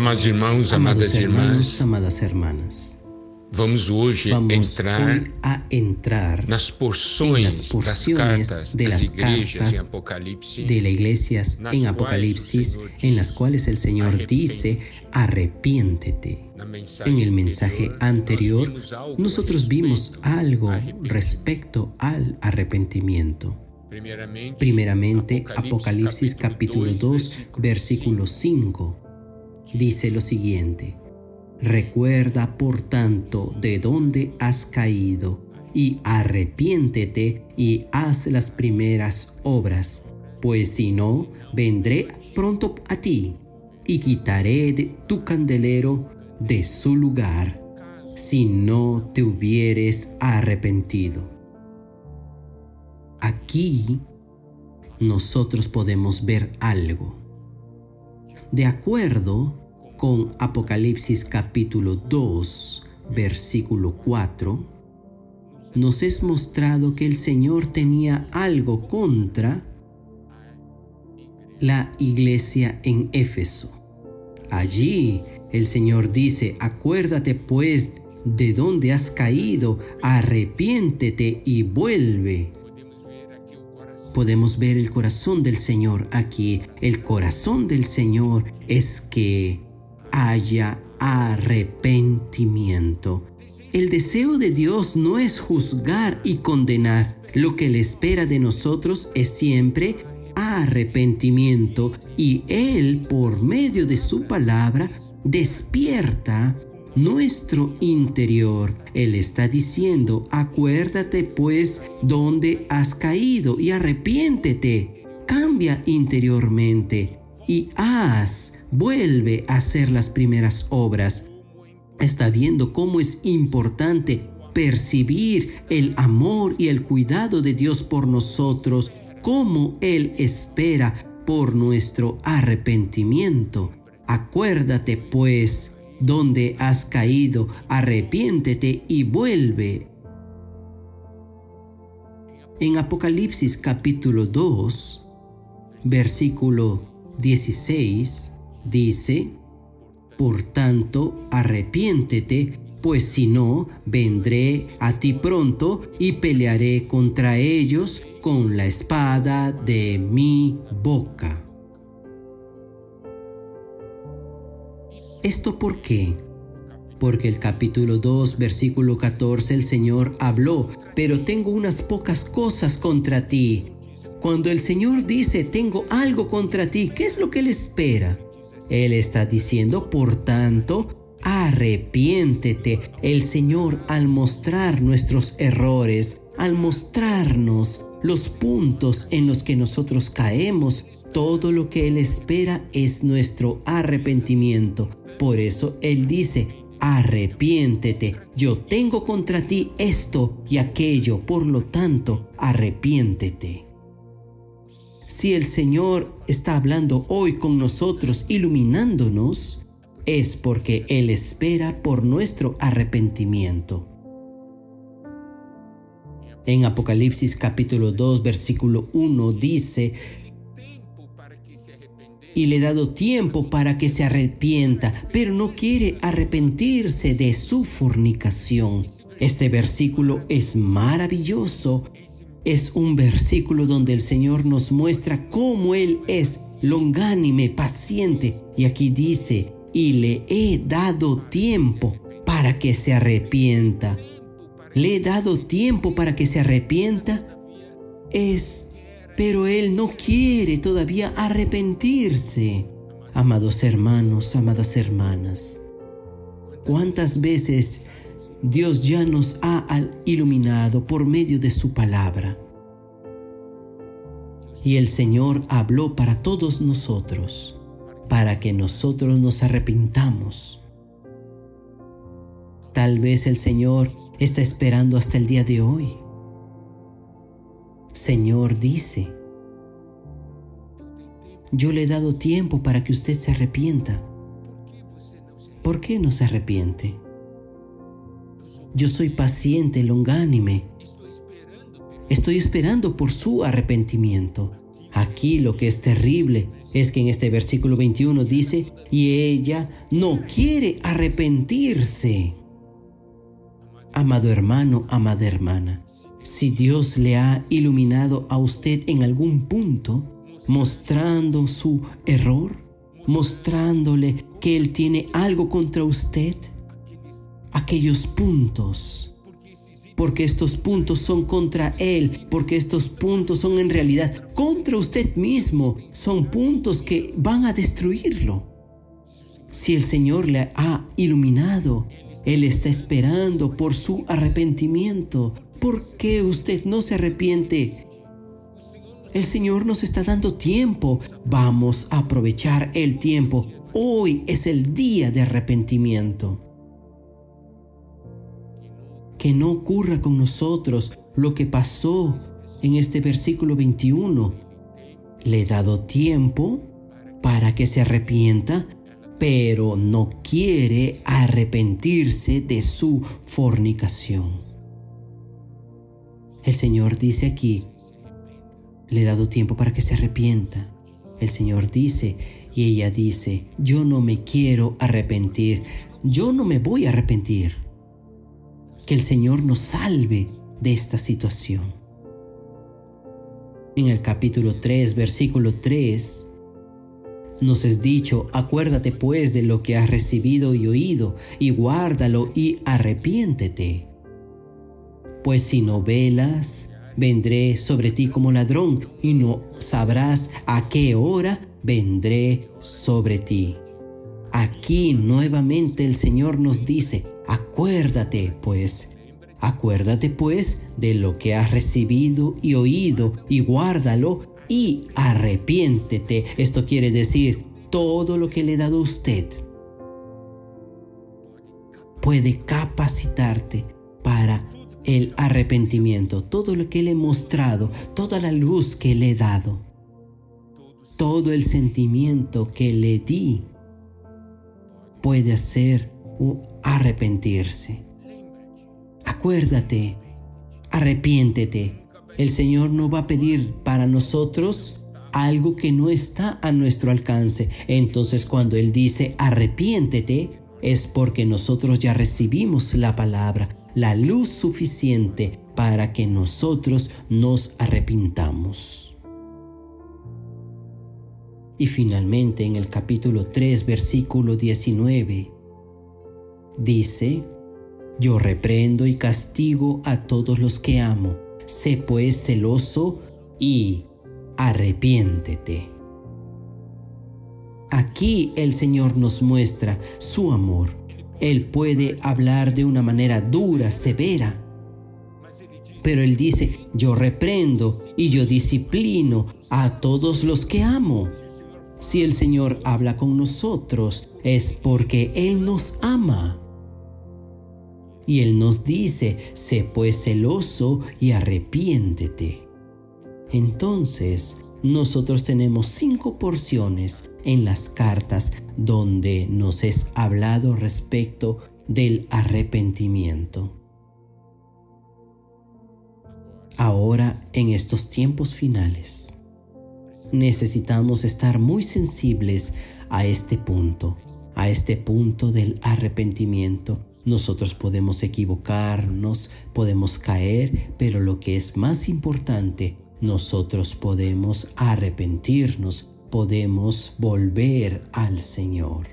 Amados irmãos, amadas irmãs, amadas hermanas. Vamos hoje Vamos entrar hoy a entrar nas en porções las das porciones cartas de das las igrejas em cartas Apocalipse, de las iglesias nas en Apocalipsis, en las cuales el Señor dice, arrepiéntete. En el mensaje anterior, nosotros vimos algo respecto al arrepentimiento. Primeramente, Apocalipsis capítulo 2, versículo 5, dice lo siguiente. Recuerda, por tanto, de dónde has caído, y arrepiéntete y haz las primeras obras, pues si no, vendré pronto a ti, y quitaré de tu candelero de su lugar, si no te hubieres arrepentido. Aquí nosotros podemos ver algo. De acuerdo con Apocalipsis capítulo 2, versículo 4, nos es mostrado que el Señor tenía algo contra la iglesia en Éfeso. Allí el Señor dice, acuérdate pues de dónde has caído, arrepiéntete y vuelve. Podemos ver el corazón del Señor aquí. El corazón del Señor es que haya arrepentimiento. El deseo de Dios no es juzgar y condenar. Lo que le espera de nosotros es siempre arrepentimiento y Él por medio de su palabra despierta nuestro interior. Él está diciendo, acuérdate pues dónde has caído y arrepiéntete. Cambia interiormente y haz, vuelve a hacer las primeras obras. Está viendo cómo es importante percibir el amor y el cuidado de Dios por nosotros, cómo Él espera por nuestro arrepentimiento. Acuérdate pues donde has caído, arrepiéntete y vuelve. En Apocalipsis capítulo 2, versículo 16, dice, Por tanto, arrepiéntete, pues si no, vendré a ti pronto y pelearé contra ellos con la espada de mi boca. ¿Esto por qué? Porque el capítulo 2, versículo 14, el Señor habló, pero tengo unas pocas cosas contra ti. Cuando el Señor dice, tengo algo contra ti, ¿qué es lo que Él espera? Él está diciendo, por tanto, arrepiéntete. El Señor al mostrar nuestros errores, al mostrarnos los puntos en los que nosotros caemos, todo lo que Él espera es nuestro arrepentimiento. Por eso Él dice, arrepiéntete, yo tengo contra ti esto y aquello, por lo tanto, arrepiéntete. Si el Señor está hablando hoy con nosotros, iluminándonos, es porque Él espera por nuestro arrepentimiento. En Apocalipsis capítulo 2, versículo 1 dice, y le he dado tiempo para que se arrepienta, pero no quiere arrepentirse de su fornicación. Este versículo es maravilloso. Es un versículo donde el Señor nos muestra cómo Él es longánime, paciente. Y aquí dice, y le he dado tiempo para que se arrepienta. Le he dado tiempo para que se arrepienta. Es pero él no quiere todavía arrepentirse. Amados hermanos, amadas hermanas, ¿cuántas veces Dios ya nos ha iluminado por medio de su palabra? Y el Señor habló para todos nosotros, para que nosotros nos arrepintamos. Tal vez el Señor está esperando hasta el día de hoy Señor dice, yo le he dado tiempo para que usted se arrepienta. ¿Por qué no se arrepiente? Yo soy paciente, longánime. Estoy esperando por su arrepentimiento. Aquí lo que es terrible es que en este versículo 21 dice, y ella no quiere arrepentirse. Amado hermano, amada hermana, si Dios le ha iluminado a usted en algún punto, mostrando su error, mostrándole que Él tiene algo contra usted, aquellos puntos, porque estos puntos son contra Él, porque estos puntos son en realidad contra usted mismo, son puntos que van a destruirlo. Si el Señor le ha iluminado, Él está esperando por su arrepentimiento. ¿Por qué usted no se arrepiente? El Señor nos está dando tiempo. Vamos a aprovechar el tiempo. Hoy es el día de arrepentimiento. Que no ocurra con nosotros lo que pasó en este versículo 21. Le he dado tiempo para que se arrepienta, pero no quiere arrepentirse de su fornicación. El Señor dice aquí, le he dado tiempo para que se arrepienta. El Señor dice, y ella dice, yo no me quiero arrepentir, yo no me voy a arrepentir. Que el Señor nos salve de esta situación. En el capítulo 3, versículo 3, nos es dicho, acuérdate pues de lo que has recibido y oído, y guárdalo y arrepiéntete. Pues si no velas, vendré sobre ti como ladrón, y no sabrás a qué hora vendré sobre ti. Aquí nuevamente el Señor nos dice, acuérdate pues, acuérdate pues de lo que has recibido y oído, y guárdalo y arrepiéntete. Esto quiere decir todo lo que le he dado a usted puede capacitarte para el arrepentimiento, todo lo que le he mostrado, toda la luz que le he dado, todo el sentimiento que le di, puede hacer arrepentirse. Acuérdate, arrepiéntete, el Señor no va a pedir para nosotros algo que no está a nuestro alcance. Entonces cuando Él dice arrepiéntete, es porque nosotros ya recibimos la palabra, la luz suficiente para que nosotros nos arrepintamos. Y finalmente en el capítulo 3, versículo 19, dice, Yo reprendo y castigo a todos los que amo Sé pues celoso y arrepiéntete. Aquí el Señor nos muestra su amor. Él puede hablar de una manera dura, severa. Pero Él dice, yo reprendo y yo disciplino a todos los que amo. Si el Señor habla con nosotros es porque Él nos ama. Y Él nos dice, sé pues celoso y arrepiéntete. Entonces, nosotros tenemos cinco porciones en las cartas donde nos es hablado respecto del arrepentimiento. Ahora, en estos tiempos finales, necesitamos estar muy sensibles a este punto, a este punto del arrepentimiento nosotros podemos equivocarnos, podemos caer, pero lo que es más importante, nosotros podemos arrepentirnos, podemos volver al Señor.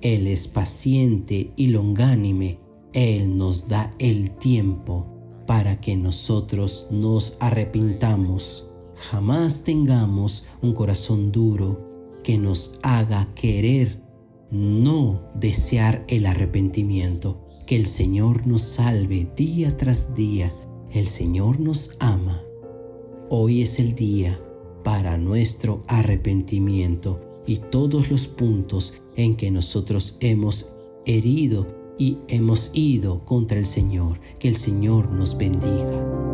Él es paciente y longánime. Él nos da el tiempo para que nosotros nos arrepintamos. Jamás tengamos un corazón duro que nos haga querer no desear el arrepentimiento. Que el Señor nos salve día tras día. El Señor nos ama. Hoy es el día para nuestro arrepentimiento y todos los puntos en que nosotros hemos herido y hemos ido contra el Señor. Que el Señor nos bendiga.